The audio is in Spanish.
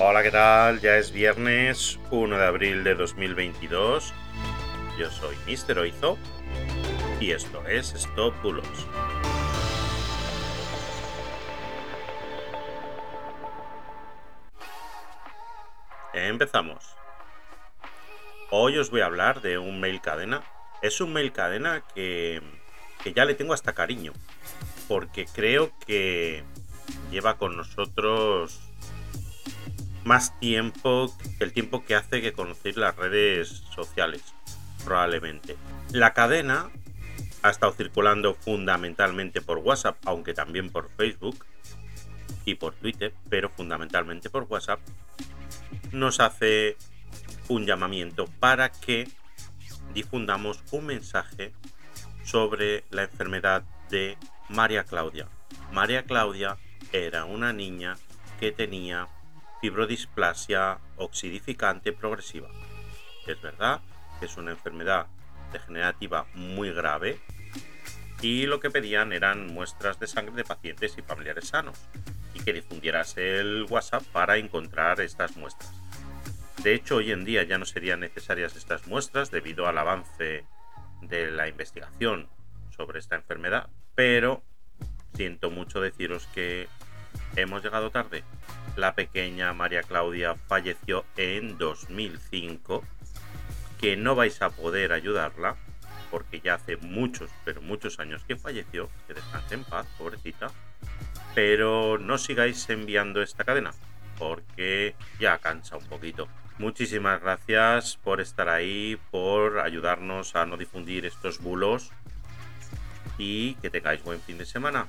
Hola, ¿qué tal? Ya es viernes 1 de abril de 2022. Yo soy Mr. Oizo y esto es Stop Bulos. Empezamos. Hoy os voy a hablar de un mail cadena. Es un mail cadena que, que ya le tengo hasta cariño, porque creo que lleva con nosotros más tiempo que el tiempo que hace que conocéis las redes sociales, probablemente. La cadena ha estado circulando fundamentalmente por WhatsApp, aunque también por Facebook y por Twitter, pero fundamentalmente por WhatsApp, nos hace un llamamiento para que difundamos un mensaje sobre la enfermedad de María Claudia. María Claudia era una niña que tenía fibrodisplasia oxidificante progresiva. Es verdad que es una enfermedad degenerativa muy grave y lo que pedían eran muestras de sangre de pacientes y familiares sanos y que difundieras el WhatsApp para encontrar estas muestras. De hecho, hoy en día ya no serían necesarias estas muestras debido al avance de la investigación sobre esta enfermedad, pero siento mucho deciros que hemos llegado tarde. La pequeña María Claudia falleció en 2005, que no vais a poder ayudarla porque ya hace muchos, pero muchos años que falleció, que descanse en paz, pobrecita. Pero no sigáis enviando esta cadena, porque ya cansa un poquito. Muchísimas gracias por estar ahí, por ayudarnos a no difundir estos bulos y que tengáis buen fin de semana.